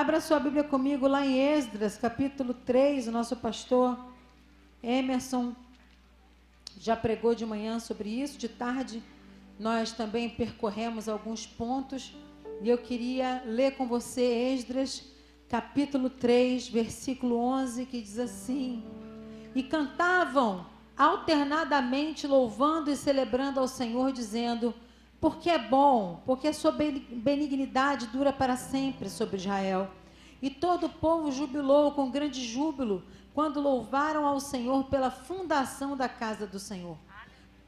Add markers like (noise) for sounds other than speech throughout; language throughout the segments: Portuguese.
Abra sua Bíblia comigo lá em Esdras, capítulo 3. O nosso pastor Emerson já pregou de manhã sobre isso. De tarde, nós também percorremos alguns pontos. E eu queria ler com você Esdras, capítulo 3, versículo 11, que diz assim: E cantavam alternadamente, louvando e celebrando ao Senhor, dizendo porque é bom, porque a sua benignidade dura para sempre sobre Israel. E todo o povo jubilou com grande júbilo quando louvaram ao Senhor pela fundação da casa do Senhor.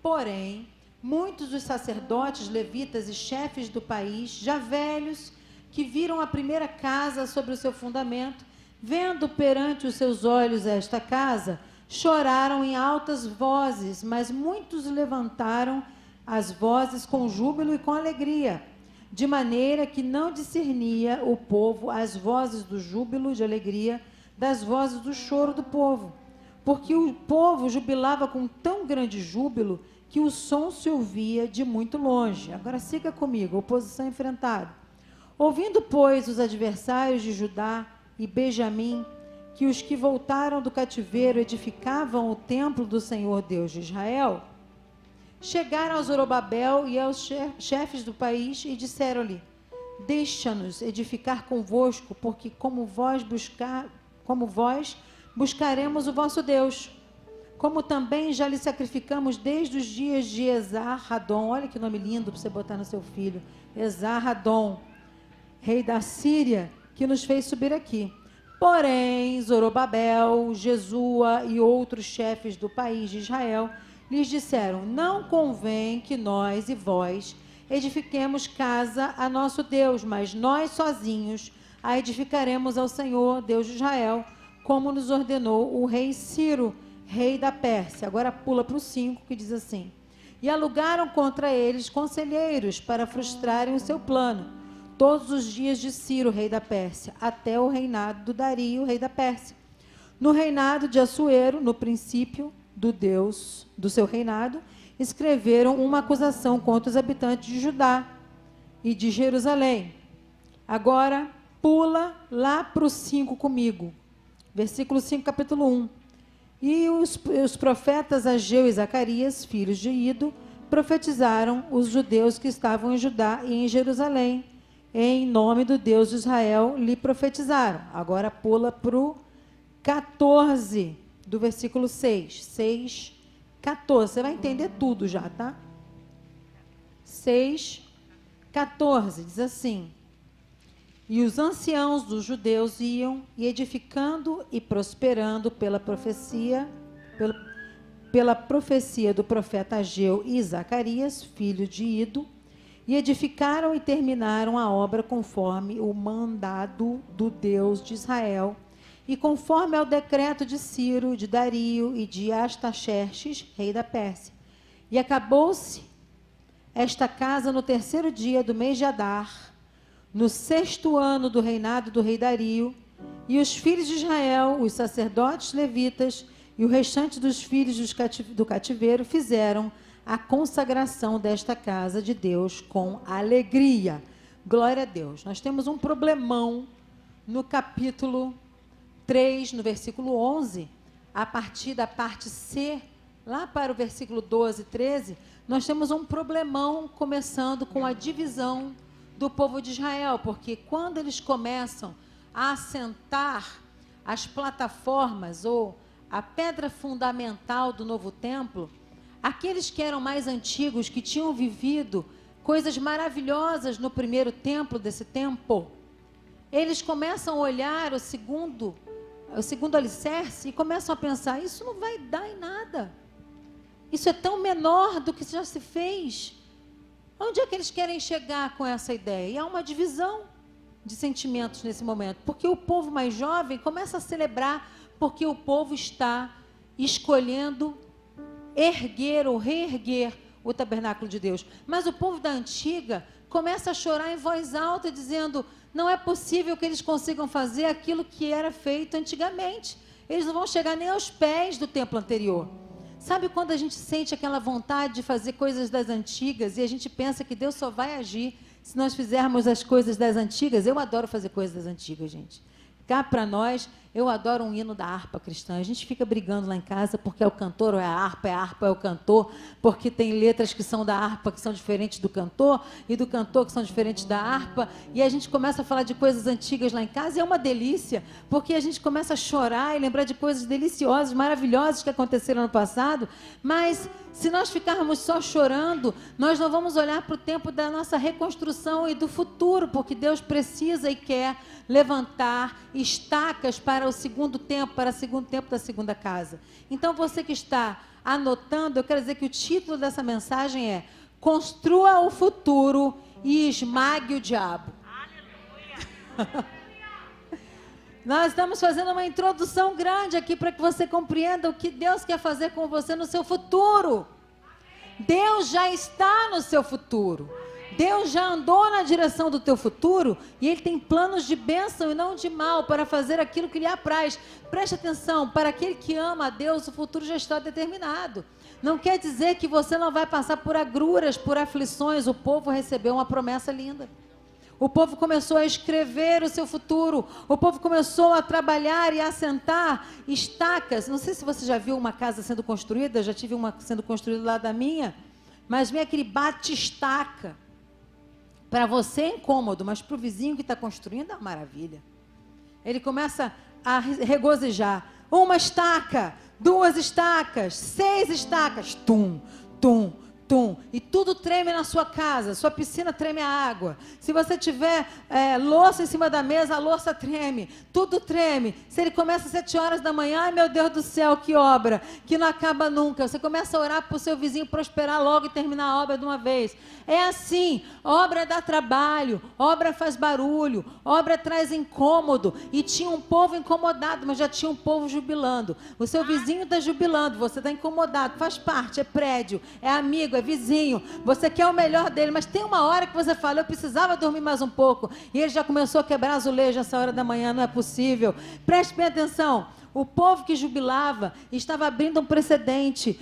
Porém, muitos dos sacerdotes, levitas e chefes do país, já velhos, que viram a primeira casa sobre o seu fundamento, vendo perante os seus olhos esta casa, choraram em altas vozes, mas muitos levantaram as vozes com júbilo e com alegria, de maneira que não discernia o povo as vozes do júbilo de alegria das vozes do choro do povo, porque o povo jubilava com tão grande júbilo que o som se ouvia de muito longe. Agora siga comigo, oposição enfrentada. Ouvindo, pois, os adversários de Judá e Benjamim, que os que voltaram do cativeiro edificavam o templo do Senhor Deus de Israel, chegaram a Zorobabel e aos chefes do país e disseram-lhe: Deixa-nos edificar convosco, porque como vós buscar, como vós buscaremos o vosso Deus. Como também já lhe sacrificamos desde os dias de Esar-Radon. Olha que nome lindo para você botar no seu filho. Esar-Radon, rei da Síria, que nos fez subir aqui. Porém, Zorobabel, Jesua e outros chefes do país de Israel lhes disseram: Não convém que nós e vós edifiquemos casa a nosso Deus, mas nós sozinhos a edificaremos ao Senhor, Deus de Israel, como nos ordenou o rei Ciro, rei da Pérsia. Agora pula para o 5 que diz assim: E alugaram contra eles conselheiros para frustrarem o seu plano, todos os dias de Ciro, rei da Pérsia, até o reinado do Dario, rei da Pérsia. No reinado de Assuero, no princípio, do Deus do seu reinado, escreveram uma acusação contra os habitantes de Judá e de Jerusalém. Agora, pula lá para o 5 comigo. Versículo 5, capítulo 1. E os, os profetas Ageu e Zacarias, filhos de Ido, profetizaram os judeus que estavam em Judá e em Jerusalém. Em nome do Deus de Israel, lhe profetizaram. Agora pula para o 14 do versículo 6. 6, 14. Você vai entender tudo já, tá? 6, 14. Diz assim: E os anciãos dos judeus iam e edificando e prosperando pela profecia, pela, pela profecia do profeta Ageu e Zacarias, filho de Ido, e edificaram e terminaram a obra conforme o mandado do Deus de Israel e conforme ao decreto de Ciro, de Dario e de Astaxerxes, rei da Pérsia. E acabou-se esta casa no terceiro dia do mês de Adar, no sexto ano do reinado do rei Dario, e os filhos de Israel, os sacerdotes levitas e o restante dos filhos do cativeiro fizeram a consagração desta casa de Deus com alegria. Glória a Deus. Nós temos um problemão no capítulo 3, no versículo 11, a partir da parte C, lá para o versículo 12, 13, nós temos um problemão começando com a divisão do povo de Israel, porque quando eles começam a assentar as plataformas ou a pedra fundamental do novo templo, aqueles que eram mais antigos, que tinham vivido coisas maravilhosas no primeiro templo desse tempo, eles começam a olhar o segundo o segundo alicerce e começam a pensar: isso não vai dar em nada. Isso é tão menor do que já se fez. Onde é que eles querem chegar com essa ideia? E há uma divisão de sentimentos nesse momento, porque o povo mais jovem começa a celebrar porque o povo está escolhendo erguer ou reerguer o tabernáculo de Deus. Mas o povo da antiga começa a chorar em voz alta, dizendo: não é possível que eles consigam fazer aquilo que era feito antigamente. Eles não vão chegar nem aos pés do templo anterior. Sabe quando a gente sente aquela vontade de fazer coisas das antigas e a gente pensa que Deus só vai agir se nós fizermos as coisas das antigas, eu adoro fazer coisas das antigas, gente. Cá para nós, eu adoro um hino da harpa cristã. A gente fica brigando lá em casa porque é o cantor ou é a harpa, é a harpa, é o cantor, porque tem letras que são da harpa que são diferentes do cantor e do cantor que são diferentes da harpa. E a gente começa a falar de coisas antigas lá em casa e é uma delícia, porque a gente começa a chorar e lembrar de coisas deliciosas, maravilhosas que aconteceram no passado. Mas se nós ficarmos só chorando, nós não vamos olhar para o tempo da nossa reconstrução e do futuro, porque Deus precisa e quer levantar estacas para para o segundo tempo, para o segundo tempo da segunda casa. Então, você que está anotando, eu quero dizer que o título dessa mensagem é Construa o futuro e esmague o diabo. (laughs) Nós estamos fazendo uma introdução grande aqui para que você compreenda o que Deus quer fazer com você no seu futuro. Deus já está no seu futuro. Deus já andou na direção do teu futuro e Ele tem planos de bênção e não de mal para fazer aquilo que lhe apraz. Preste atenção, para aquele que ama a Deus, o futuro já está determinado. Não quer dizer que você não vai passar por agruras, por aflições. O povo recebeu uma promessa linda. O povo começou a escrever o seu futuro. O povo começou a trabalhar e a assentar estacas. Não sei se você já viu uma casa sendo construída, já tive uma sendo construída lá da minha. Mas vem aquele bate-estaca. Para você é incômodo, mas para o vizinho que está construindo é uma maravilha. Ele começa a regozijar. Uma estaca, duas estacas, seis estacas. Tum, tum, tum, e tudo treme na sua casa, sua piscina treme a água. Se você tiver é, louça em cima da mesa, a louça treme, tudo treme. Se ele começa às sete horas da manhã, ai meu Deus do céu, que obra, que não acaba nunca. Você começa a orar para o seu vizinho prosperar logo e terminar a obra de uma vez. É assim, obra dá trabalho, obra faz barulho, obra traz incômodo. E tinha um povo incomodado, mas já tinha um povo jubilando. O seu vizinho está jubilando, você está incomodado, faz parte, é prédio, é amigo, é é vizinho, você quer o melhor dele, mas tem uma hora que você fala, eu precisava dormir mais um pouco, e ele já começou a quebrar azulejo essa hora da manhã, não é possível. Preste bem atenção, o povo que jubilava estava abrindo um precedente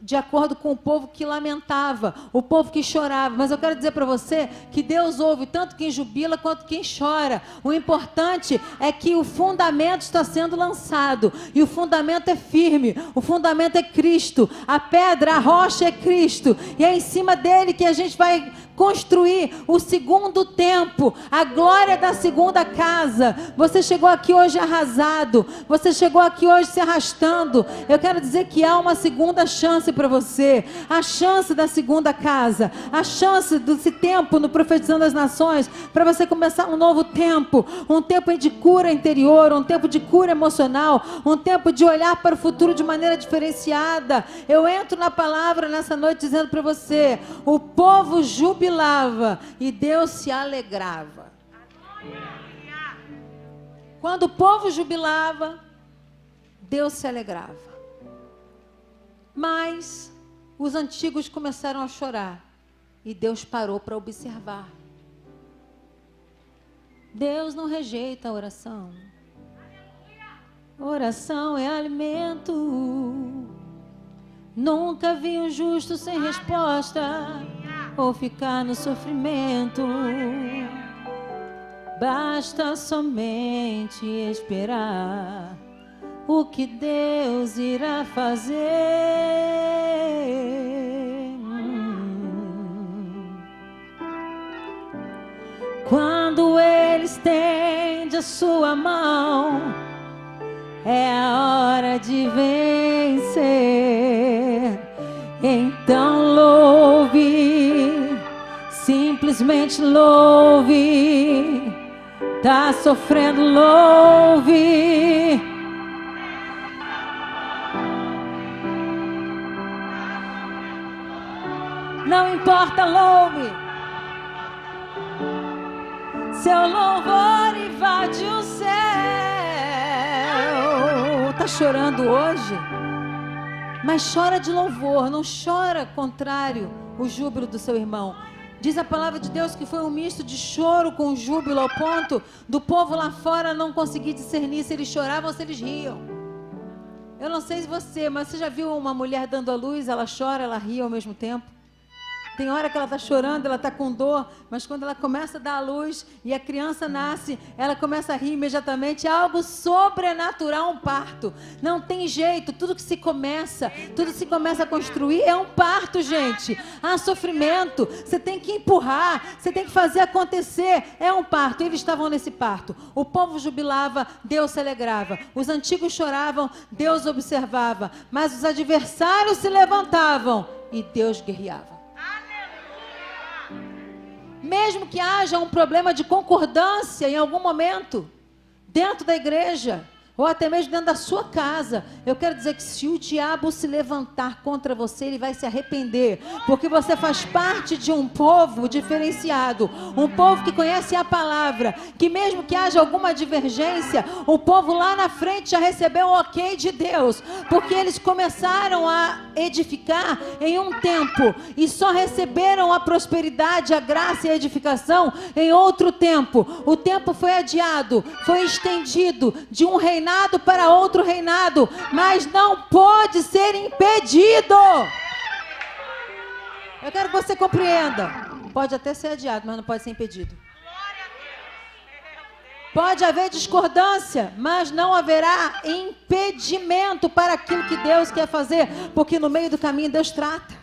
de acordo com o povo que lamentava, o povo que chorava. Mas eu quero dizer para você que Deus ouve tanto quem jubila quanto quem chora. O importante é que o fundamento está sendo lançado e o fundamento é firme. O fundamento é Cristo. A pedra, a rocha é Cristo. E é em cima dele que a gente vai construir o segundo tempo, a glória da segunda casa. Você chegou aqui hoje arrasado, você chegou aqui hoje se arrastando. Eu quero dizer que há uma segunda chance para você, a chance da segunda casa, a chance desse tempo no profetizando das nações para você começar um novo tempo, um tempo de cura interior, um tempo de cura emocional, um tempo de olhar para o futuro de maneira diferenciada. Eu entro na palavra nessa noite dizendo para você, o povo jubilava e Deus se alegrava. Quando o povo jubilava, Deus se alegrava. Mas os antigos começaram a chorar e Deus parou para observar. Deus não rejeita a oração. Oração é alimento. Nunca vi um justo sem resposta ou ficar no sofrimento. Basta somente esperar o que Deus irá fazer. Quando Ele estende a sua mão, é a hora de vencer. Então louve, simplesmente louve. Tá sofrendo, louve. Importa, louve. Seu louvor invade o céu. Tá chorando hoje? Mas chora de louvor, não chora contrário o júbilo do seu irmão. Diz a palavra de Deus que foi um misto de choro com júbilo, ao ponto do povo lá fora não conseguir discernir se eles choravam ou se eles riam. Eu não sei se você, mas você já viu uma mulher dando a luz, ela chora, ela ri ao mesmo tempo? Tem hora que ela está chorando, ela está com dor, mas quando ela começa a dar a luz e a criança nasce, ela começa a rir imediatamente. É algo sobrenatural um parto. Não tem jeito, tudo que se começa, tudo que se começa a construir é um parto, gente. Há sofrimento, você tem que empurrar, você tem que fazer acontecer. É um parto. Eles estavam nesse parto. O povo jubilava, Deus se alegrava. Os antigos choravam, Deus observava. Mas os adversários se levantavam e Deus guerreava. Mesmo que haja um problema de concordância em algum momento, dentro da igreja, ou até mesmo dentro da sua casa. Eu quero dizer que se o diabo se levantar contra você, ele vai se arrepender, porque você faz parte de um povo diferenciado, um povo que conhece a palavra, que mesmo que haja alguma divergência, o povo lá na frente já recebeu o ok de Deus, porque eles começaram a edificar em um tempo. E só receberam a prosperidade, a graça e a edificação em outro tempo. O tempo foi adiado, foi estendido de um reinado reinado para outro reinado, mas não pode ser impedido. Eu quero que você compreenda. Pode até ser adiado, mas não pode ser impedido. Pode haver discordância, mas não haverá impedimento para aquilo que Deus quer fazer, porque no meio do caminho Deus trata.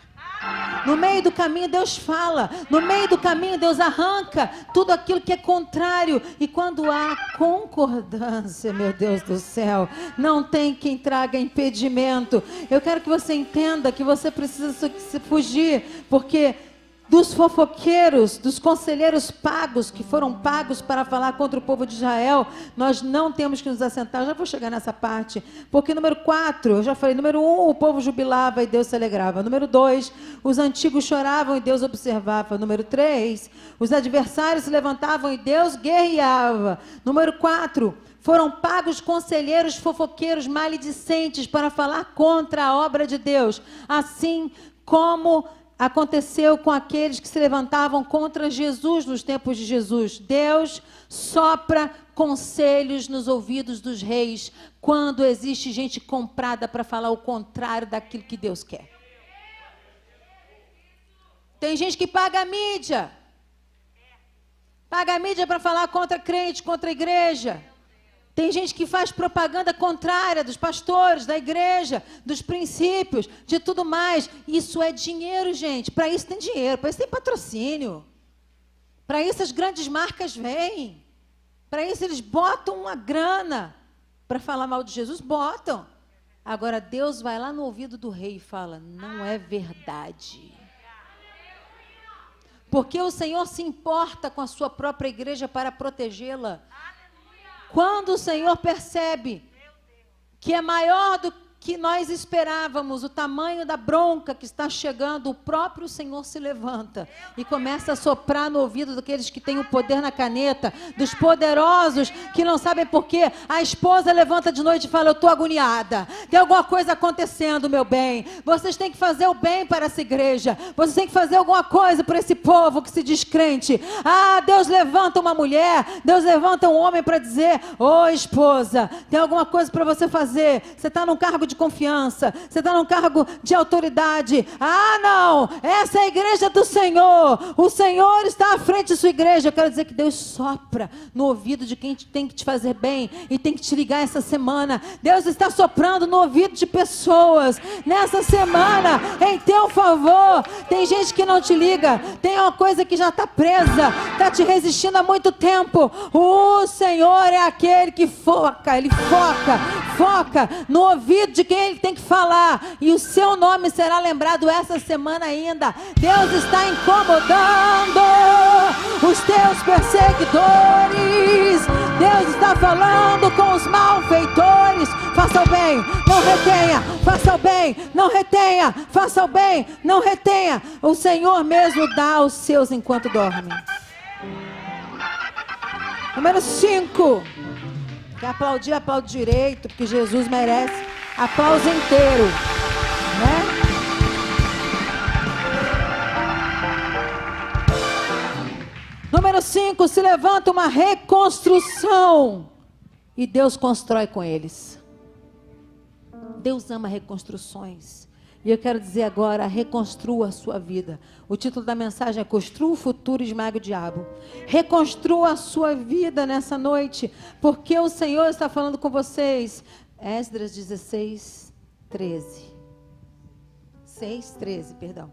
No meio do caminho, Deus fala. No meio do caminho, Deus arranca tudo aquilo que é contrário. E quando há concordância, meu Deus do céu, não tem quem traga impedimento. Eu quero que você entenda que você precisa fugir, porque dos fofoqueiros, dos conselheiros pagos, que foram pagos para falar contra o povo de Israel, nós não temos que nos assentar. Eu já vou chegar nessa parte. Porque, número 4, eu já falei, número 1, um, o povo jubilava e Deus se alegrava. Número 2, os antigos choravam e Deus observava. Número 3, os adversários se levantavam e Deus guerreava. Número 4, foram pagos conselheiros fofoqueiros maledicentes para falar contra a obra de Deus, assim como aconteceu com aqueles que se levantavam contra Jesus nos tempos de Jesus. Deus sopra conselhos nos ouvidos dos reis quando existe gente comprada para falar o contrário daquilo que Deus quer. Tem gente que paga a mídia. Paga a mídia para falar contra crente, contra a igreja. Tem gente que faz propaganda contrária dos pastores, da igreja, dos princípios, de tudo mais. Isso é dinheiro, gente. Para isso tem dinheiro, para isso tem patrocínio. Para isso as grandes marcas vêm. Para isso eles botam uma grana. Para falar mal de Jesus, botam. Agora Deus vai lá no ouvido do rei e fala: não é verdade. Porque o Senhor se importa com a sua própria igreja para protegê-la. Quando o Senhor percebe que é maior do que nós esperávamos, o tamanho da bronca que está chegando, o próprio Senhor se levanta e começa a soprar no ouvido daqueles que têm o poder na caneta, dos poderosos que não sabem porquê. A esposa levanta de noite e fala: Eu estou agoniada, tem alguma coisa acontecendo, meu bem. Vocês têm que fazer o bem para essa igreja, vocês têm que fazer alguma coisa para esse povo que se descrente. Ah, Deus levanta uma mulher, Deus levanta um homem para dizer: Ô oh, esposa, tem alguma coisa para você fazer. Você está num cargo de confiança, você está num cargo de autoridade. Ah, não, essa é a igreja do Senhor. O Senhor está à frente de sua igreja. Eu quero dizer que Deus sopra no ouvido de quem tem que te fazer bem e tem que te ligar essa semana. Deus está soprando no ouvido de pessoas nessa semana em teu favor. Tem gente que não te liga, tem uma coisa que já está presa, está te resistindo há muito tempo. O Senhor é aquele que foca, ele foca, foca no ouvido de quem ele tem que falar. E o seu nome será lembrado essa semana ainda. Deus está incomodando os teus perseguidores. Deus está falando com os malfeitores. Faça o bem, não retenha. Faça o bem, não retenha. Faça o bem, não retenha. O Senhor mesmo dá aos seus enquanto dorme. Número 5. Quer aplaudir, aplaude direito, porque Jesus merece. Aplauso inteiro. Né? Número 5, se levanta uma reconstrução. E Deus constrói com eles. Deus ama reconstruções. E eu quero dizer agora: reconstrua a sua vida. O título da mensagem é Construa o futuro e esmague o diabo. Reconstrua a sua vida nessa noite, porque o Senhor está falando com vocês. Esdras 16, 13. 6, 13, perdão.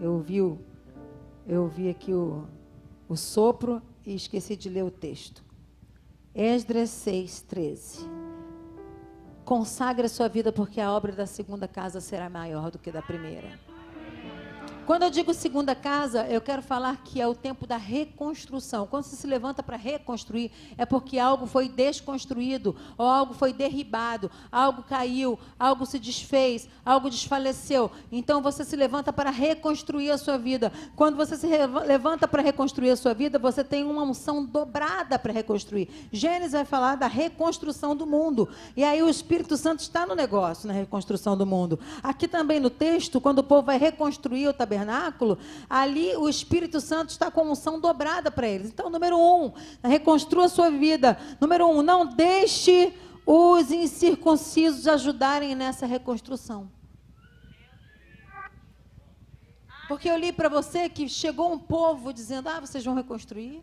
Eu ouvi, o, eu ouvi aqui o, o sopro e esqueci de ler o texto. Esdras 6, 13. Consagre a sua vida, porque a obra da segunda casa será maior do que da primeira. Quando eu digo segunda casa, eu quero falar que é o tempo da reconstrução. Quando você se levanta para reconstruir, é porque algo foi desconstruído, ou algo foi derribado, algo caiu, algo se desfez, algo desfaleceu. Então você se levanta para reconstruir a sua vida. Quando você se levanta para reconstruir a sua vida, você tem uma unção dobrada para reconstruir. Gênesis vai falar da reconstrução do mundo. E aí o Espírito Santo está no negócio, na reconstrução do mundo. Aqui também no texto, quando o povo vai reconstruir o tabernáculo, tabernáculo, ali o Espírito Santo está com unção dobrada para eles. Então, número um, reconstrua a sua vida. Número um, não deixe os incircuncisos ajudarem nessa reconstrução. Porque eu li para você que chegou um povo dizendo: Ah, vocês vão reconstruir?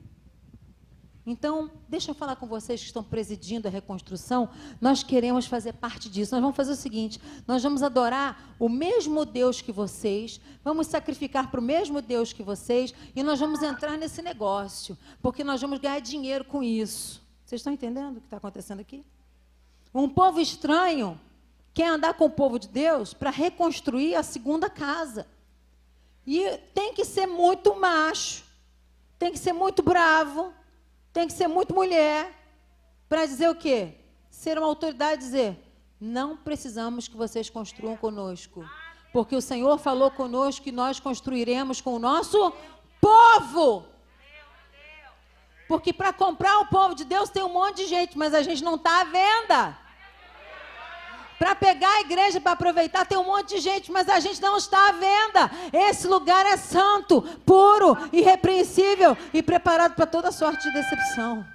Então, deixa eu falar com vocês que estão presidindo a reconstrução. Nós queremos fazer parte disso. Nós vamos fazer o seguinte: nós vamos adorar o mesmo Deus que vocês, vamos sacrificar para o mesmo Deus que vocês, e nós vamos entrar nesse negócio, porque nós vamos ganhar dinheiro com isso. Vocês estão entendendo o que está acontecendo aqui? Um povo estranho quer andar com o povo de Deus para reconstruir a segunda casa. E tem que ser muito macho, tem que ser muito bravo tem que ser muito mulher para dizer o quê? Ser uma autoridade dizer: não precisamos que vocês construam conosco. Porque o Senhor falou conosco que nós construiremos com o nosso povo. Porque para comprar o povo de Deus tem um monte de gente, mas a gente não está à venda. Para pegar a igreja para aproveitar, tem um monte de gente, mas a gente não está à venda. Esse lugar é santo, puro, irrepreensível e preparado para toda sorte de decepção.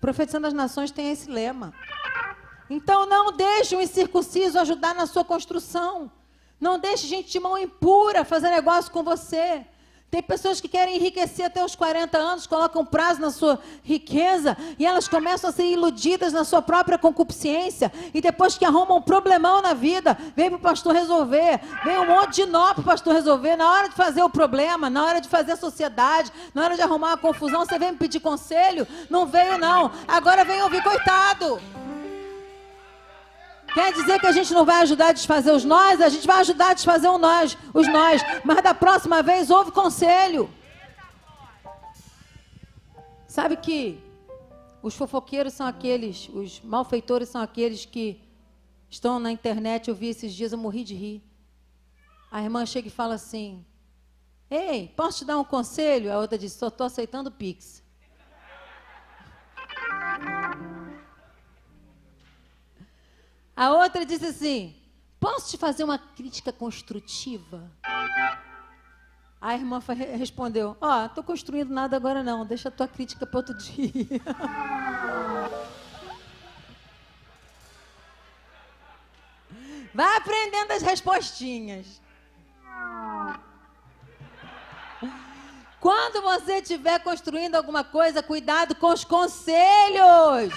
Profetizando as Nações tem esse lema. Então não deixe um incircunciso ajudar na sua construção. Não deixe gente de mão impura fazer negócio com você. Tem pessoas que querem enriquecer até os 40 anos, colocam prazo na sua riqueza e elas começam a ser iludidas na sua própria concupiscência. E depois que arrumam um problemão na vida, vem para o pastor resolver, vem um monte de nó para o pastor resolver. Na hora de fazer o problema, na hora de fazer a sociedade, na hora de arrumar a confusão, você vem me pedir conselho? Não veio, não. Agora vem ouvir, coitado. Quer dizer que a gente não vai ajudar a desfazer os nós? A gente vai ajudar a desfazer os nós, os nós. Mas da próxima vez, ouve conselho. Sabe que os fofoqueiros são aqueles, os malfeitores são aqueles que estão na internet. Eu vi esses dias, eu morri de rir. A irmã chega e fala assim: Ei, posso te dar um conselho? A outra diz: Só estou aceitando Pix. A outra disse assim: Posso te fazer uma crítica construtiva? A irmã respondeu: Ó, oh, estou construindo nada agora não, deixa a tua crítica para outro (laughs) dia. Vai aprendendo as respostinhas. Quando você estiver construindo alguma coisa, cuidado com os conselhos.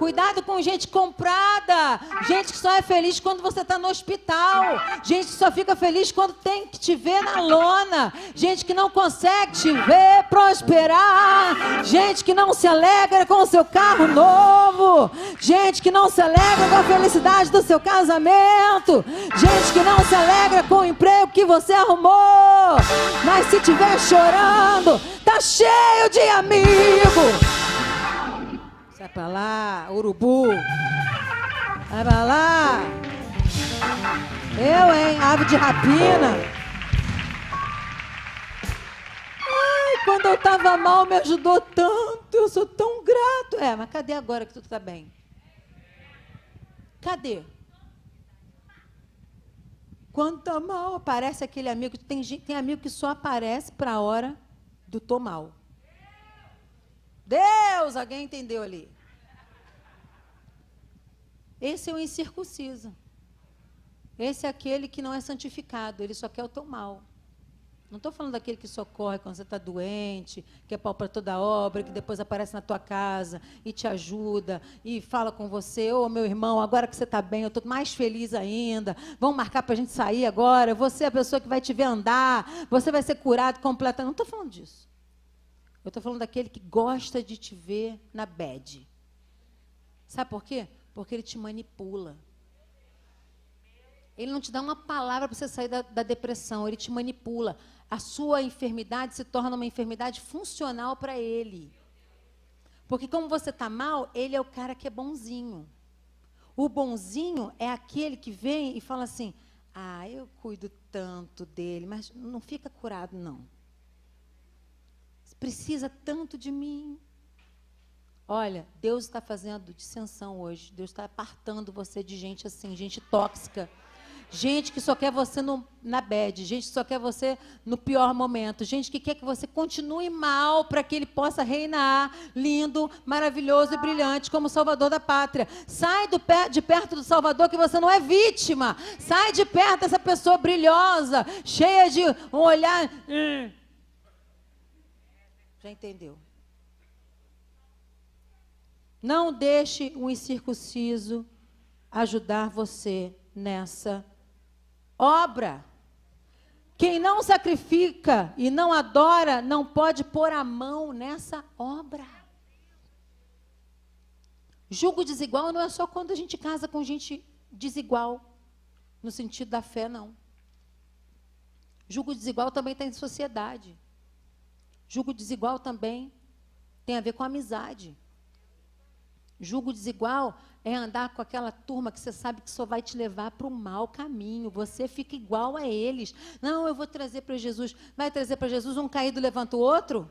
Cuidado com gente comprada. Gente que só é feliz quando você está no hospital. Gente que só fica feliz quando tem que te ver na lona. Gente que não consegue te ver prosperar. Gente que não se alegra com o seu carro novo. Gente que não se alegra com a felicidade do seu casamento. Gente que não se alegra com o emprego que você arrumou. Mas se estiver chorando, tá cheio de amigo. Sai pra lá, urubu. Vai pra lá. Eu, hein? Ave de rapina. Ai, quando eu tava mal, me ajudou tanto. Eu sou tão grato. É, mas cadê agora que tudo tá bem? Cadê? Quando tá mal, aparece aquele amigo. Tem, tem amigo que só aparece para a hora do tô mal. Deus, alguém entendeu ali? Esse é o incircunciso. Esse é aquele que não é santificado, ele só quer o teu mal. Não estou falando daquele que socorre quando você está doente, que é pau para toda obra, que depois aparece na tua casa e te ajuda e fala com você, ô oh, meu irmão, agora que você está bem, eu estou mais feliz ainda. Vamos marcar para a gente sair agora. Você é a pessoa que vai te ver andar, você vai ser curado completamente. Não estou falando disso. Eu estou falando daquele que gosta de te ver na bed. Sabe por quê? Porque ele te manipula. Ele não te dá uma palavra para você sair da, da depressão, ele te manipula a sua enfermidade se torna uma enfermidade funcional para ele. Porque como você está mal, ele é o cara que é bonzinho. O bonzinho é aquele que vem e fala assim: Ah, eu cuido tanto dele, mas não fica curado, não. Precisa tanto de mim. Olha, Deus está fazendo dissensão hoje. Deus está apartando você de gente assim, gente tóxica gente que só quer você no, na bad, gente que só quer você no pior momento, gente que quer que você continue mal para que ele possa reinar lindo, maravilhoso e brilhante como Salvador da pátria. Sai do, de perto do Salvador que você não é vítima. Sai de perto dessa pessoa brilhosa, cheia de um olhar. Hum. Já entendeu? Não deixe o incircunciso ajudar você nessa obra. Quem não sacrifica e não adora não pode pôr a mão nessa obra. Julgo desigual não é só quando a gente casa com gente desigual, no sentido da fé, não. Julgo desigual também tem sociedade. Julgo desigual também tem a ver com amizade. Julgo desigual é andar com aquela turma que você sabe que só vai te levar para o mau caminho. Você fica igual a eles. Não, eu vou trazer para Jesus. Vai trazer para Jesus um caído levanta o outro?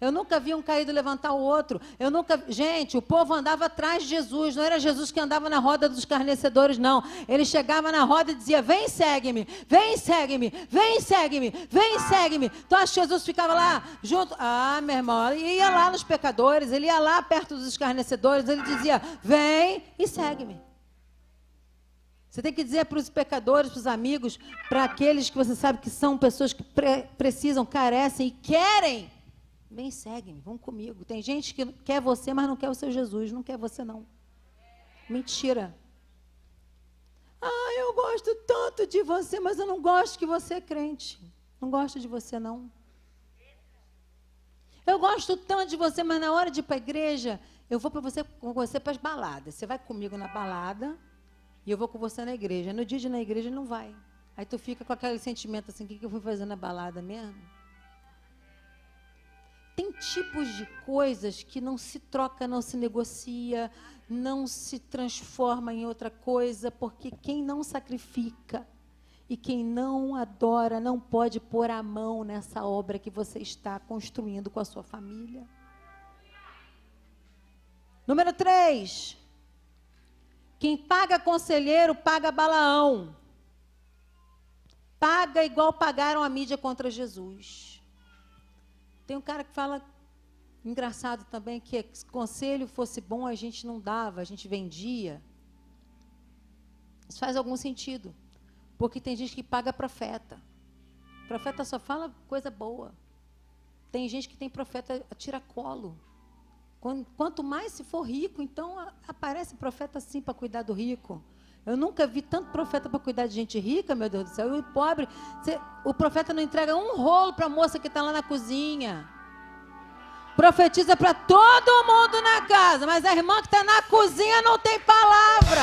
Eu nunca vi um caído levantar o outro. Eu nunca, gente, o povo andava atrás de Jesus. Não era Jesus que andava na roda dos carnecedores, não. Ele chegava na roda e dizia: "Vem, segue-me. Vem, segue-me. Vem, segue-me. Vem, segue-me". Então acho que Jesus ficava lá junto. Ah, meu irmão, ele ia lá nos pecadores, ele ia lá perto dos escarnecedores, ele dizia: "Vem e segue-me". Você tem que dizer para os pecadores, para os amigos, para aqueles que você sabe que são pessoas que pre precisam, carecem e querem Vem, segue-me, vão comigo. Tem gente que quer você, mas não quer o seu Jesus, não quer você não. Mentira. Ah, eu gosto tanto de você, mas eu não gosto que você é crente. Não gosto de você não. Eu gosto tanto de você, mas na hora de ir para a igreja, eu vou para você, com você para as baladas. Você vai comigo na balada e eu vou com você na igreja. No dia de ir na igreja, não vai. Aí tu fica com aquele sentimento assim, o que, que eu fui fazer na balada mesmo? Tem tipos de coisas que não se troca, não se negocia, não se transforma em outra coisa, porque quem não sacrifica e quem não adora não pode pôr a mão nessa obra que você está construindo com a sua família. Número 3. Quem paga conselheiro paga Balaão. Paga igual pagaram a mídia contra Jesus. Tem um cara que fala, engraçado também, que se conselho fosse bom, a gente não dava, a gente vendia. Isso faz algum sentido. Porque tem gente que paga profeta. O profeta só fala coisa boa. Tem gente que tem profeta a tiracolo. Quanto mais se for rico, então aparece profeta assim para cuidar do rico. Eu nunca vi tanto profeta para cuidar de gente rica, meu Deus do céu. E o pobre, você, o profeta não entrega um rolo para a moça que está lá na cozinha. Profetiza para todo mundo na casa, mas a irmã que está na cozinha não tem palavra.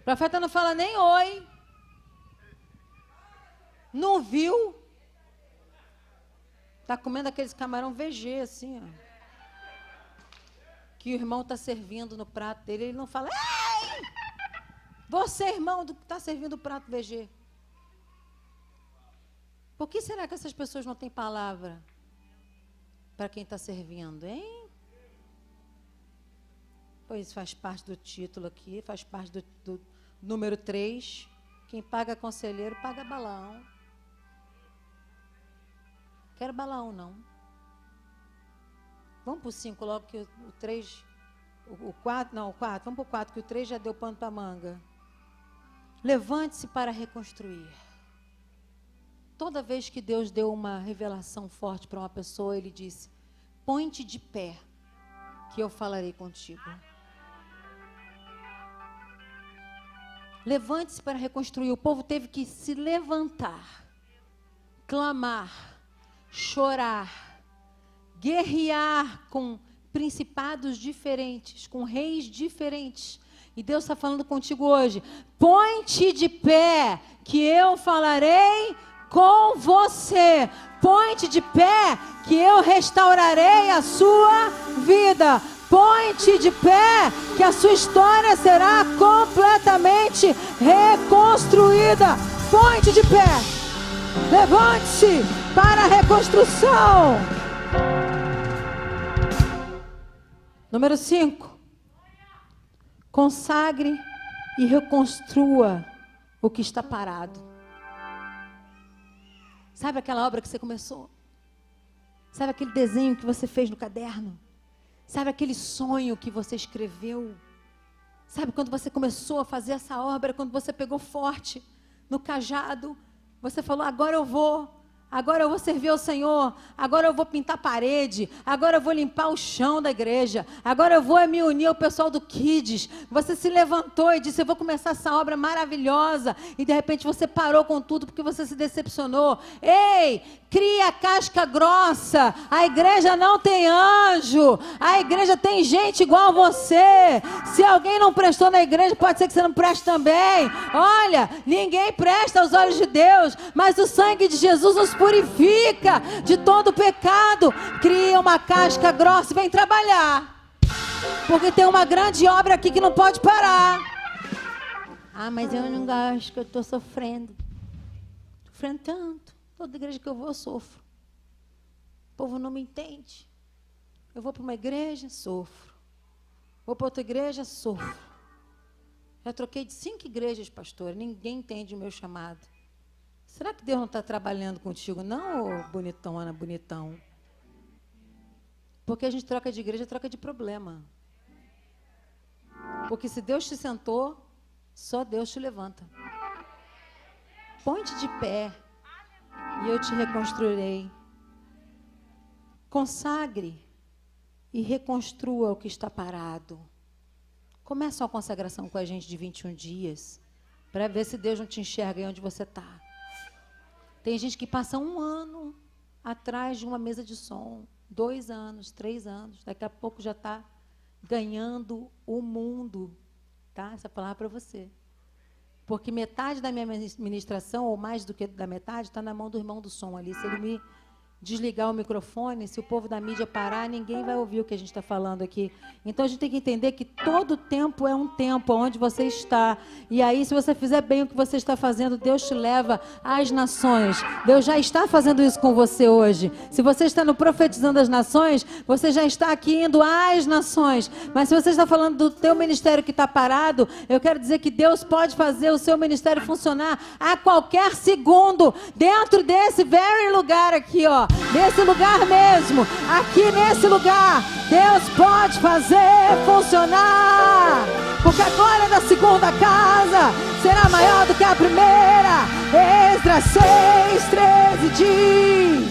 O profeta não fala nem oi. Não viu? Está comendo aqueles camarão VG, assim, ó. Que o irmão está servindo no prato dele, ele não fala, Ei! Você, irmão, do que está servindo o prato VG. Por que será que essas pessoas não têm palavra para quem está servindo, hein? Pois faz parte do título aqui, faz parte do, do número 3. Quem paga conselheiro paga balão. Quero Balaão, não. Vamos para o 5 logo que o 3. O 4, não, o 4. Vamos para o 4, que o 3 já deu pano para manga. Levante-se para reconstruir. Toda vez que Deus deu uma revelação forte para uma pessoa, ele disse: Põe-te de pé, que eu falarei contigo. Levante-se para reconstruir. O povo teve que se levantar, clamar, chorar, guerrear com principados diferentes, com reis diferentes. E Deus está falando contigo hoje. Põe-te de pé, que eu falarei com você. Põe-te de pé, que eu restaurarei a sua vida. Põe-te de pé, que a sua história será completamente reconstruída. Põe-te de pé. Levante-se para a reconstrução. Número 5. Consagre e reconstrua o que está parado. Sabe aquela obra que você começou? Sabe aquele desenho que você fez no caderno? Sabe aquele sonho que você escreveu? Sabe quando você começou a fazer essa obra, quando você pegou forte no cajado, você falou: agora eu vou agora eu vou servir ao Senhor, agora eu vou pintar parede, agora eu vou limpar o chão da igreja, agora eu vou me unir ao pessoal do Kids. Você se levantou e disse: Eu vou começar essa obra maravilhosa, e de repente você parou com tudo porque você se decepcionou. Ei, cria casca grossa, a igreja não tem anjo, a igreja tem gente igual a você. Se alguém não prestou na igreja, pode ser que você não preste também. Olha, ninguém presta aos olhos de Deus, mas o sangue de Jesus nos purifica de todo pecado. Cria uma casca grossa e vem trabalhar. Porque tem uma grande obra aqui que não pode parar. Ah, mas eu não gosto, que eu estou sofrendo. Sofrendo tanto. Toda igreja que eu vou, eu sofro. O povo não me entende. Eu vou para uma igreja, sofro. Vou para outra igreja, sofro. Já troquei de cinco igrejas, pastor. Ninguém entende o meu chamado. Será que Deus não está trabalhando contigo? Não, bonitão, Ana, bonitão. Porque a gente troca de igreja, troca de problema. Porque se Deus te sentou, só Deus te levanta. Ponte de pé e eu te reconstruirei. Consagre e reconstrua o que está parado. Começa uma consagração com a gente de 21 dias, para ver se Deus não te enxerga aí onde você está. Tem gente que passa um ano atrás de uma mesa de som, dois anos, três anos, daqui a pouco já está ganhando o mundo. Tá? Essa palavra é para você. Porque metade da minha ministração, ou mais do que da metade, está na mão do irmão do som ali. Se ele me desligar o microfone, se o povo da mídia parar, ninguém vai ouvir o que a gente está falando aqui. Então a gente tem que entender que todo tempo é um tempo onde você está. E aí, se você fizer bem o que você está fazendo, Deus te leva às nações. Deus já está fazendo isso com você hoje. Se você está no profetizando as nações, você já está aqui indo às nações. Mas se você está falando do teu ministério que está parado, eu quero dizer que Deus pode fazer o seu ministério funcionar a qualquer segundo dentro desse very lugar aqui, ó nesse lugar mesmo, aqui nesse lugar, Deus pode fazer funcionar. Porque a glória da segunda casa será maior do que a primeira. Esdras 6, 13 diz: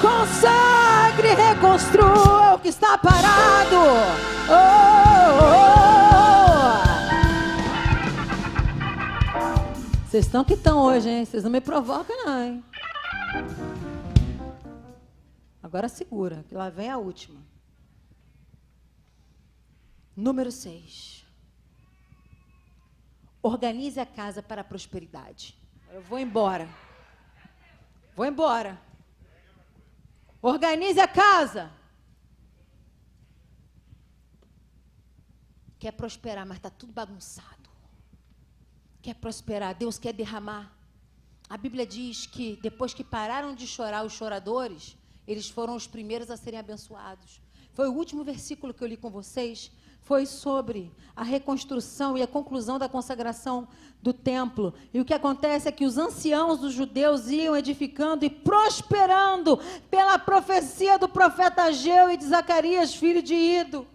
Consagre e reconstrua o que está parado. Oh, oh, oh. Vocês estão que estão hoje, hein? Vocês não me provocam, não, hein? Agora segura, que lá vem a última. Número 6. Organize a casa para a prosperidade. Eu vou embora. Vou embora. Organize a casa. Quer prosperar, mas está tudo bagunçado. Quer prosperar, Deus quer derramar. A Bíblia diz que depois que pararam de chorar os choradores, eles foram os primeiros a serem abençoados. Foi o último versículo que eu li com vocês, foi sobre a reconstrução e a conclusão da consagração do templo. E o que acontece é que os anciãos dos judeus iam edificando e prosperando pela profecia do profeta Ageu e de Zacarias, filho de Ido.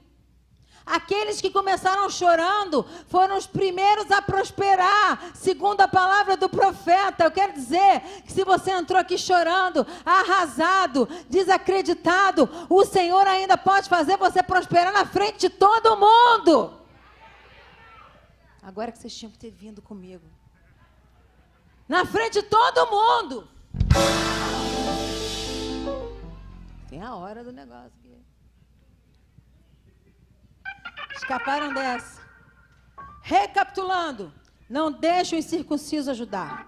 Aqueles que começaram chorando foram os primeiros a prosperar, segundo a palavra do profeta. Eu quero dizer que se você entrou aqui chorando, arrasado, desacreditado, o Senhor ainda pode fazer você prosperar na frente de todo mundo. Agora que vocês tinham que ter vindo comigo. Na frente de todo mundo. Tem a hora do negócio aqui. Escaparam dessa. Recapitulando. Não deixe o incircunciso ajudar.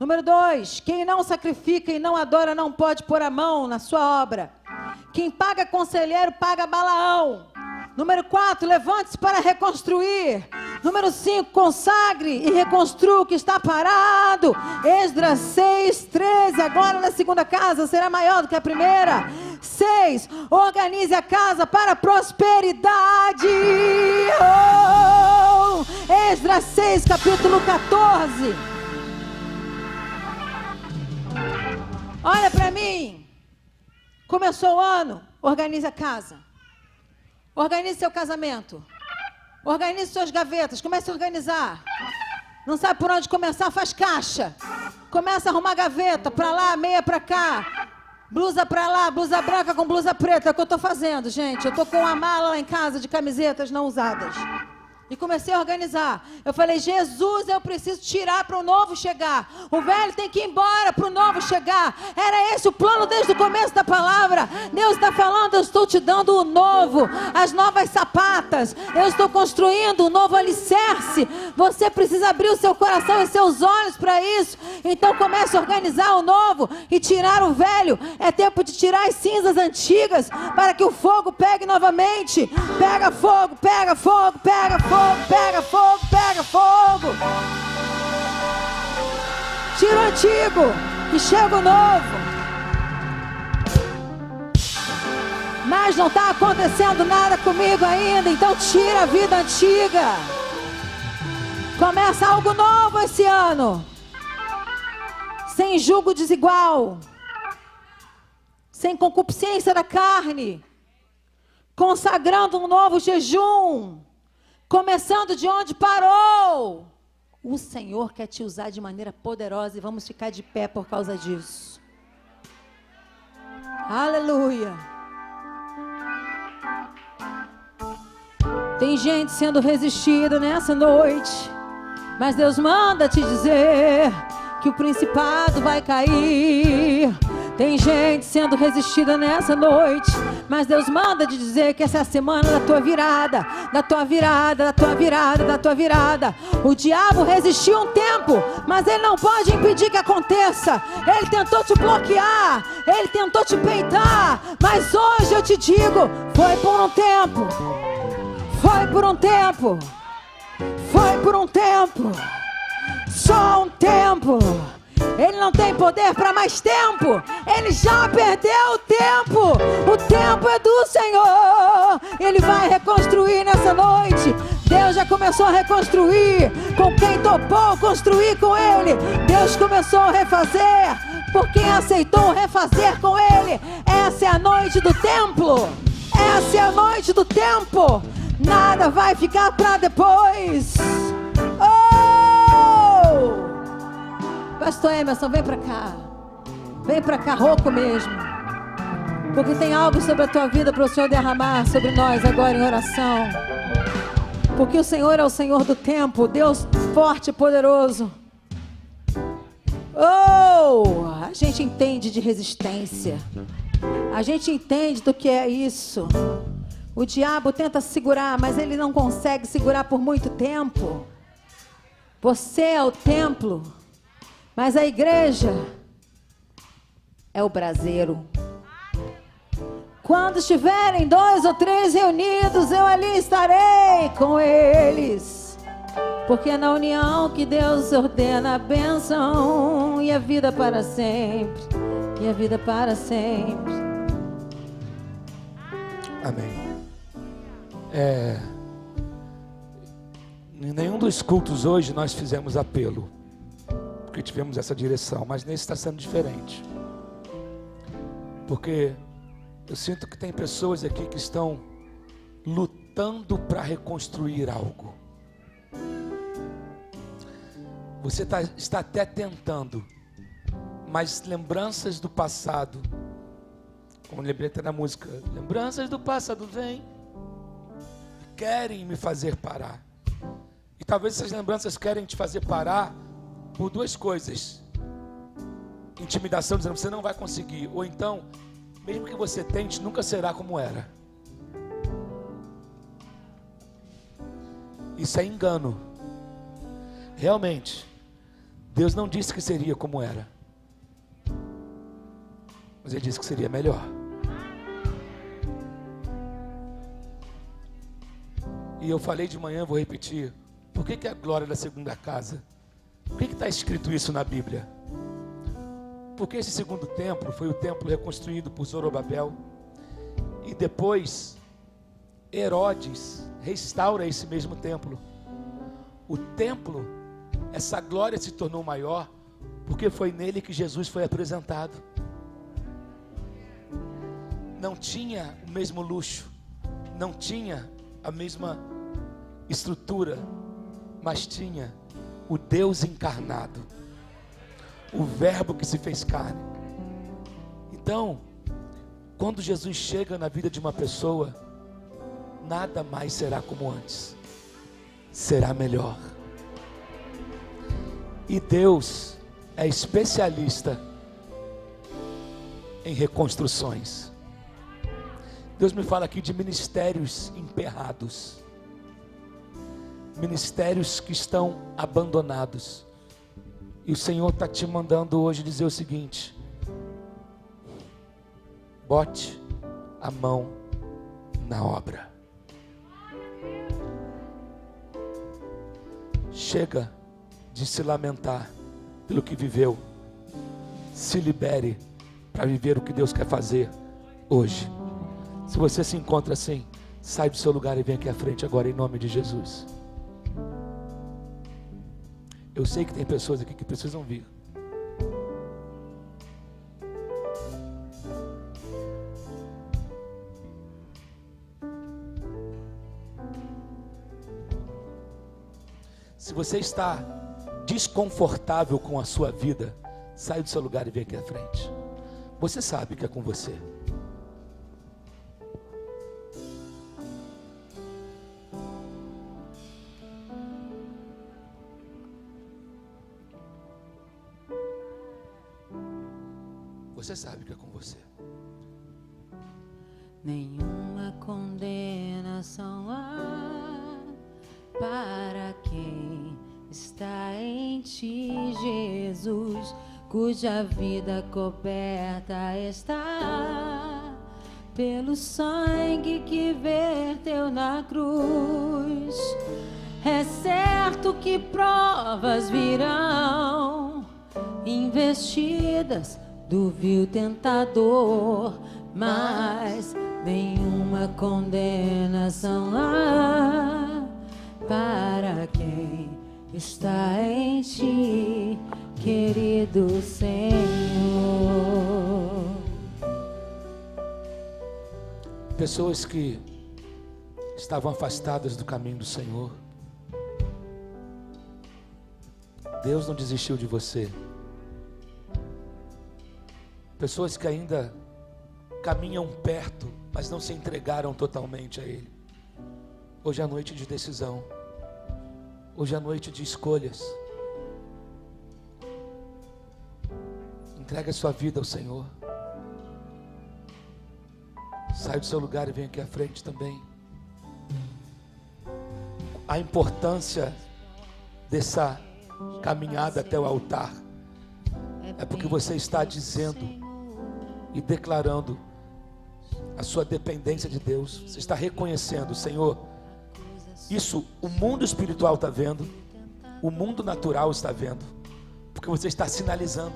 Número dois, quem não sacrifica e não adora não pode pôr a mão na sua obra. Quem paga conselheiro paga Balaão. Número 4, levante-se para reconstruir. Número 5, consagre e reconstrua o que está parado. Esdras 6, 13. Agora na segunda casa será maior do que a primeira. 6. Organize a casa para prosperidade. Oh! Esdras 6, capítulo 14. Olha para mim. Começou o ano, organize a casa. Organize seu casamento. Organize suas gavetas. Comece a organizar. Não sabe por onde começar? Faz caixa. Começa a arrumar gaveta. Para lá, meia para cá. Blusa para lá, blusa branca com blusa preta. É o que eu estou fazendo, gente. Eu estou com uma mala lá em casa de camisetas não usadas. E comecei a organizar. Eu falei, Jesus, eu preciso tirar para o novo chegar. O velho tem que ir embora para o novo chegar. Era esse o plano desde o começo da palavra. Deus está falando, eu estou te dando o novo, as novas sapatas. Eu estou construindo um novo alicerce. Você precisa abrir o seu coração e seus olhos para isso. Então comece a organizar o novo e tirar o velho. É tempo de tirar as cinzas antigas para que o fogo pegue novamente. Pega fogo, pega fogo, pega fogo fogo, pega fogo, pega fogo. Tira o antigo e chega o novo. Mas não está acontecendo nada comigo ainda, então tira a vida antiga. Começa algo novo esse ano. Sem julgo desigual. Sem concupiscência da carne. Consagrando um novo jejum Começando de onde parou. O Senhor quer te usar de maneira poderosa e vamos ficar de pé por causa disso. Aleluia. Tem gente sendo resistida nessa noite, mas Deus manda te dizer que o principado vai cair. Tem gente sendo resistida nessa noite, mas Deus manda te dizer que essa é a semana da tua virada, da tua virada, da tua virada, da tua virada. O diabo resistiu um tempo, mas ele não pode impedir que aconteça. Ele tentou te bloquear, ele tentou te peitar, mas hoje eu te digo, foi por um tempo. Foi por um tempo. Foi por um tempo. Só um tempo. Ele não tem poder para mais tempo. Ele já perdeu o tempo. O tempo é do Senhor. Ele vai reconstruir nessa noite. Deus já começou a reconstruir com quem topou construir com Ele. Deus começou a refazer por quem aceitou refazer com Ele. Essa é a noite do templo. Essa é a noite do tempo. Nada vai ficar para depois. Pastor Emerson, vem para cá. Vem para cá, rouco mesmo. Porque tem algo sobre a tua vida para o Senhor derramar sobre nós agora em oração. Porque o Senhor é o Senhor do tempo, Deus forte e poderoso. Oh, a gente entende de resistência. A gente entende do que é isso. O diabo tenta segurar, mas ele não consegue segurar por muito tempo. Você é o templo. Mas a igreja é o braseiro. Quando estiverem dois ou três reunidos, eu ali estarei com eles. Porque é na união que Deus ordena a bênção e a vida para sempre. E a vida para sempre. Amém. É, Em nenhum dos cultos hoje nós fizemos apelo, porque tivemos essa direção, mas nesse está sendo diferente. Porque eu sinto que tem pessoas aqui que estão lutando para reconstruir algo. Você tá, está até tentando, mas lembranças do passado, como lembrei até na música, lembranças do passado vêm, querem me fazer parar. E talvez essas lembranças querem te fazer parar por duas coisas: intimidação, dizendo você não vai conseguir, ou então, mesmo que você tente, nunca será como era. Isso é engano. Realmente, Deus não disse que seria como era, mas Ele disse que seria melhor. E eu falei de manhã, vou repetir. Por que, que a glória da segunda casa? Por que está escrito isso na Bíblia? Porque esse segundo templo foi o templo reconstruído por Zorobabel. E depois, Herodes restaura esse mesmo templo. O templo, essa glória se tornou maior, porque foi nele que Jesus foi apresentado. Não tinha o mesmo luxo, não tinha a mesma estrutura, mas tinha o Deus encarnado, o Verbo que se fez carne. Então, quando Jesus chega na vida de uma pessoa, nada mais será como antes, será melhor. E Deus é especialista em reconstruções. Deus me fala aqui de ministérios emperrados ministérios que estão abandonados. E o Senhor está te mandando hoje dizer o seguinte: bote a mão na obra. Chega de se lamentar pelo que viveu. Se libere para viver o que Deus quer fazer hoje. Se você se encontra assim, sai do seu lugar e vem aqui à frente agora em nome de Jesus. Eu sei que tem pessoas aqui que precisam vir. Se você está desconfortável com a sua vida, sai do seu lugar e vem aqui à frente. Você sabe que é com você. Jesus, cuja vida coberta está pelo sangue que verteu na cruz. É certo que provas virão investidas do vil tentador, mas nenhuma condenação há para quem está em ti, querido Senhor. Pessoas que estavam afastadas do caminho do Senhor. Deus não desistiu de você. Pessoas que ainda caminham perto, mas não se entregaram totalmente a Ele. Hoje é a noite de decisão. Hoje é noite de escolhas. Entrega a sua vida ao Senhor. Sai do seu lugar e vem aqui à frente também. A importância dessa caminhada até o altar é porque você está dizendo e declarando a sua dependência de Deus. Você está reconhecendo, Senhor, isso o mundo espiritual está vendo, o mundo natural está vendo, porque você está sinalizando.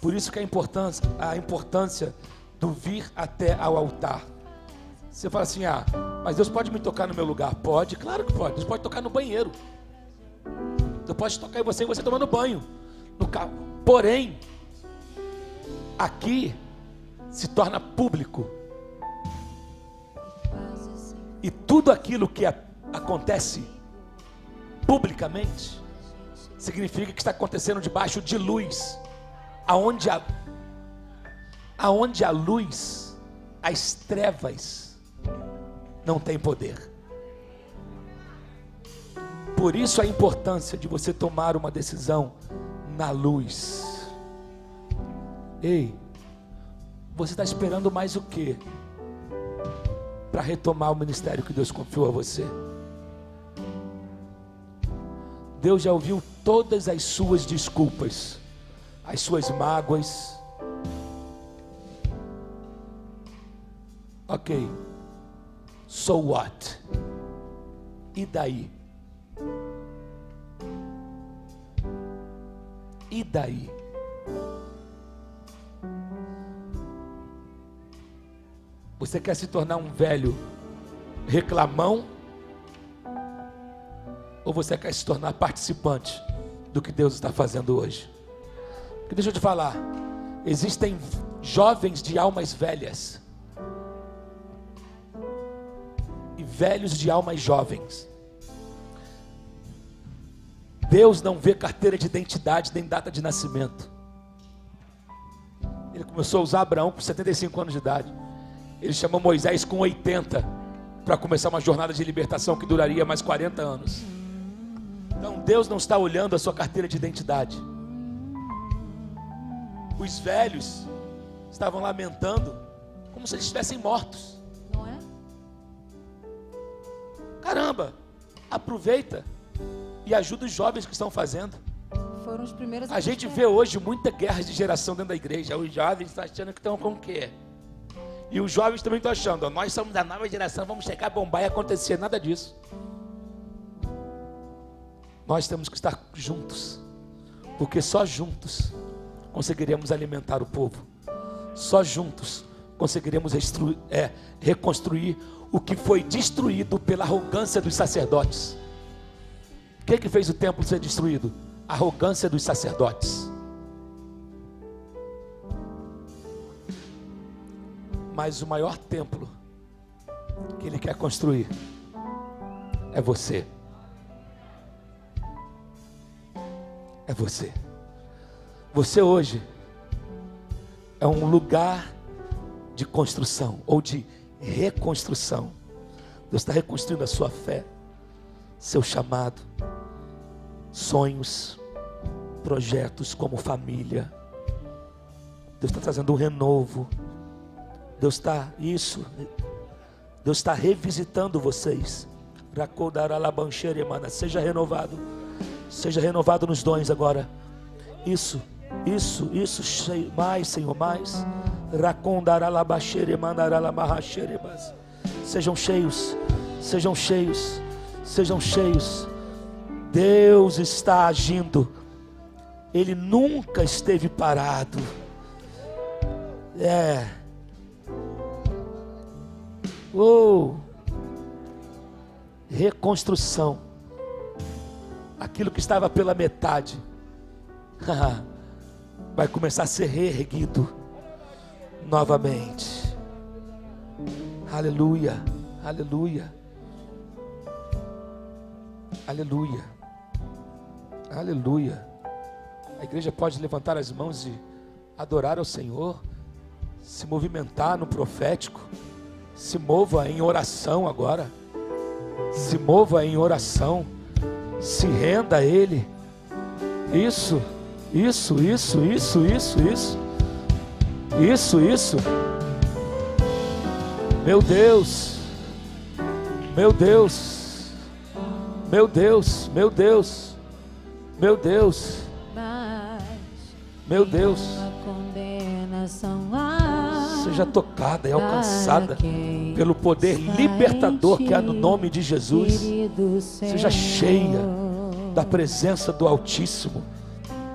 Por isso que a importância, a importância do vir até ao altar. Você fala assim: ah, mas Deus pode me tocar no meu lugar? Pode, claro que pode. Deus pode tocar no banheiro. Deus pode tocar em você e você tomando banho no carro. Porém, aqui se torna público. E tudo aquilo que acontece publicamente significa que está acontecendo debaixo de luz, aonde a aonde a luz, as trevas não tem poder. Por isso a importância de você tomar uma decisão na luz. Ei, você está esperando mais o que para retomar o ministério que Deus confiou a você? Deus já ouviu todas as suas desculpas, as suas mágoas. Ok, so what? E daí? E daí? Você quer se tornar um velho reclamão? Ou você quer se tornar participante do que Deus está fazendo hoje? Porque deixa eu te falar, existem jovens de almas velhas e velhos de almas jovens. Deus não vê carteira de identidade nem data de nascimento. Ele começou a usar Abraão com 75 anos de idade. Ele chamou Moisés com 80 para começar uma jornada de libertação que duraria mais 40 anos. Então Deus não está olhando a sua carteira de identidade. Os velhos estavam lamentando como se eles estivessem mortos. Não é? Caramba, aproveita e ajuda os jovens que estão fazendo. Foram os primeiros a, a gente vê hoje muita guerra de geração dentro da igreja. Os jovens estão achando que estão com o quê? E os jovens também estão achando, nós somos da nova geração, vamos chegar, bombar e acontecer. Nada disso. Nós temos que estar juntos, porque só juntos conseguiremos alimentar o povo, só juntos conseguiremos é, reconstruir o que foi destruído pela arrogância dos sacerdotes. O que, que fez o templo ser destruído? A arrogância dos sacerdotes. Mas o maior templo que ele quer construir é você. É você. Você hoje é um lugar de construção ou de reconstrução. Deus está reconstruindo a sua fé, seu chamado, sonhos, projetos como família. Deus está trazendo um renovo. Deus está, isso, Deus está revisitando vocês. Seja renovado Seja renovado nos dons agora. Isso, isso, isso, mais, Senhor, mais. Sejam cheios, sejam cheios, sejam cheios. Deus está agindo. Ele nunca esteve parado. É. Oh. Reconstrução aquilo que estava pela metade (laughs) vai começar a ser reerguido novamente. Aleluia, aleluia, aleluia, aleluia. A igreja pode levantar as mãos e adorar ao Senhor, se movimentar no profético, se mova em oração agora, se mova em oração se renda a Ele. Isso, isso, isso, isso, isso, isso. Isso, isso. Meu Deus. Meu Deus. Meu Deus, meu Deus. Meu Deus. Meu Deus. Seja tocada e alcançada pelo poder libertador que há no nome de Jesus. Seja cheia da presença do Altíssimo.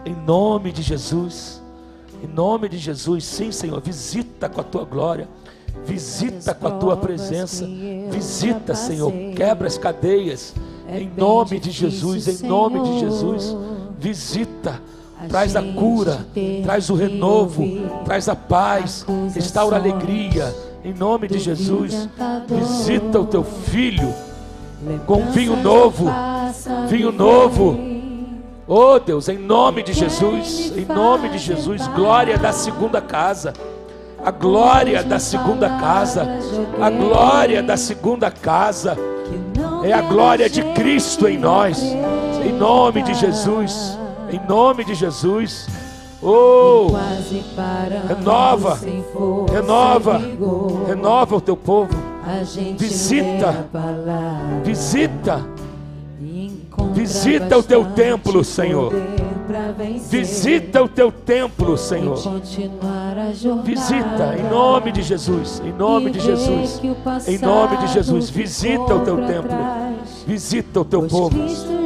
Em nome de Jesus. Em nome de Jesus, sim, Senhor, visita com a tua glória. Visita com a tua presença. Visita, Senhor. Quebra as cadeias. Em nome de Jesus, em nome de Jesus. Visita. Traz a cura, traz o renovo, traz a paz, restaura a alegria. Em nome de Jesus, visita o teu filho com vinho novo, vinho novo. Oh Deus, em nome de Jesus, em nome de Jesus, glória da segunda casa a glória da segunda casa, a glória da segunda casa, é a glória de Cristo em nós, em nome de Jesus, em nome de Jesus. Oh, renova, renova, renova o teu povo, visita, visita, visita o teu templo, Senhor. Visita o teu templo, Senhor. Visita em nome de Jesus, em nome de Jesus, em nome de Jesus. Visita o teu templo, visita o teu povo,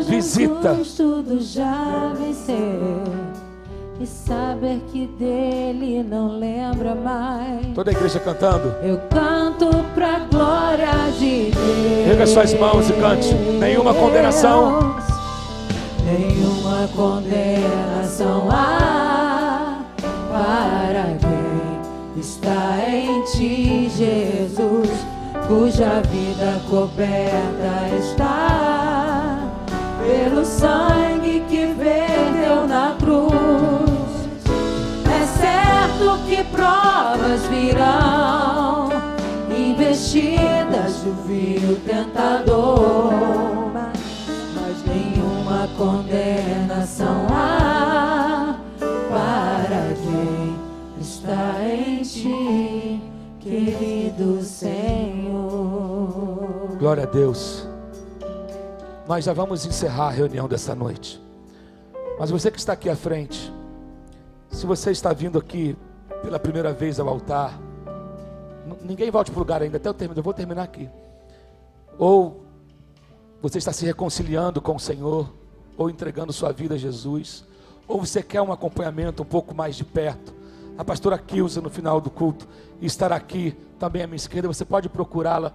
visita. Tudo já venceu e saber que dele não lembra mais. Toda a igreja cantando. Eu canto pra glória de Deus. Pega suas mãos e cante. Nenhuma condenação nenhuma condenação há para quem está em ti, Jesus, cuja vida coberta está sangue que verteu na cruz. É certo que provas virão, investidas do vil tentador condenação há para quem está em ti, querido Senhor. Glória a Deus. Nós já vamos encerrar a reunião dessa noite. Mas você que está aqui à frente, se você está vindo aqui pela primeira vez ao altar, ninguém volte para o lugar ainda, até eu terminar, eu vou terminar aqui. Ou você está se reconciliando com o Senhor, ou entregando sua vida a Jesus, ou você quer um acompanhamento um pouco mais de perto, a pastora Kilza no final do culto estará aqui também à minha esquerda, você pode procurá-la,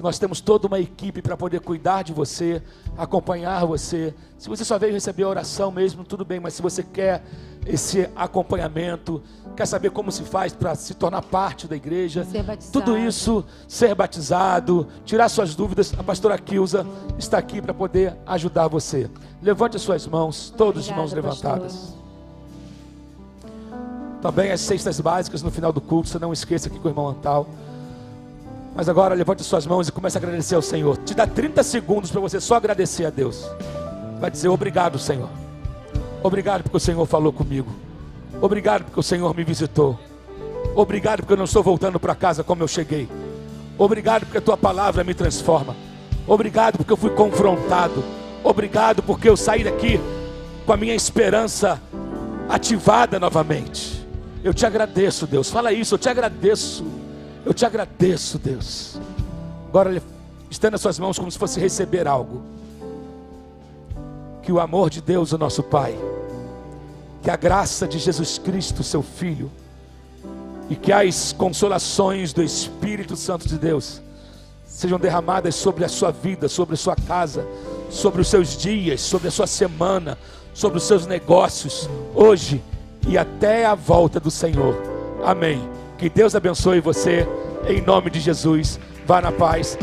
que nós temos toda uma equipe para poder cuidar de você, acompanhar você. Se você só veio receber a oração mesmo, tudo bem, mas se você quer esse acompanhamento, quer saber como se faz para se tornar parte da igreja, tudo isso, ser batizado, tirar suas dúvidas, a pastora Kilza está aqui para poder ajudar você. Levante as suas mãos, todos de mãos levantadas. Pastor. Também as cestas básicas no final do culto, você não esqueça aqui com o irmão Antal. Mas agora levante suas mãos e comece a agradecer ao Senhor. Te dá 30 segundos para você só agradecer a Deus. Vai dizer obrigado, Senhor. Obrigado porque o Senhor falou comigo. Obrigado porque o Senhor me visitou. Obrigado porque eu não estou voltando para casa como eu cheguei. Obrigado porque a tua palavra me transforma. Obrigado porque eu fui confrontado. Obrigado porque eu saí daqui com a minha esperança ativada novamente. Eu te agradeço, Deus. Fala isso, eu te agradeço. Eu te agradeço, Deus. Agora estenda suas mãos como se fosse receber algo. Que o amor de Deus, o nosso Pai, que a graça de Jesus Cristo, seu Filho, e que as consolações do Espírito Santo de Deus sejam derramadas sobre a sua vida, sobre a sua casa, sobre os seus dias, sobre a sua semana, sobre os seus negócios, hoje e até a volta do Senhor. Amém. Que Deus abençoe você, em nome de Jesus. Vá na paz.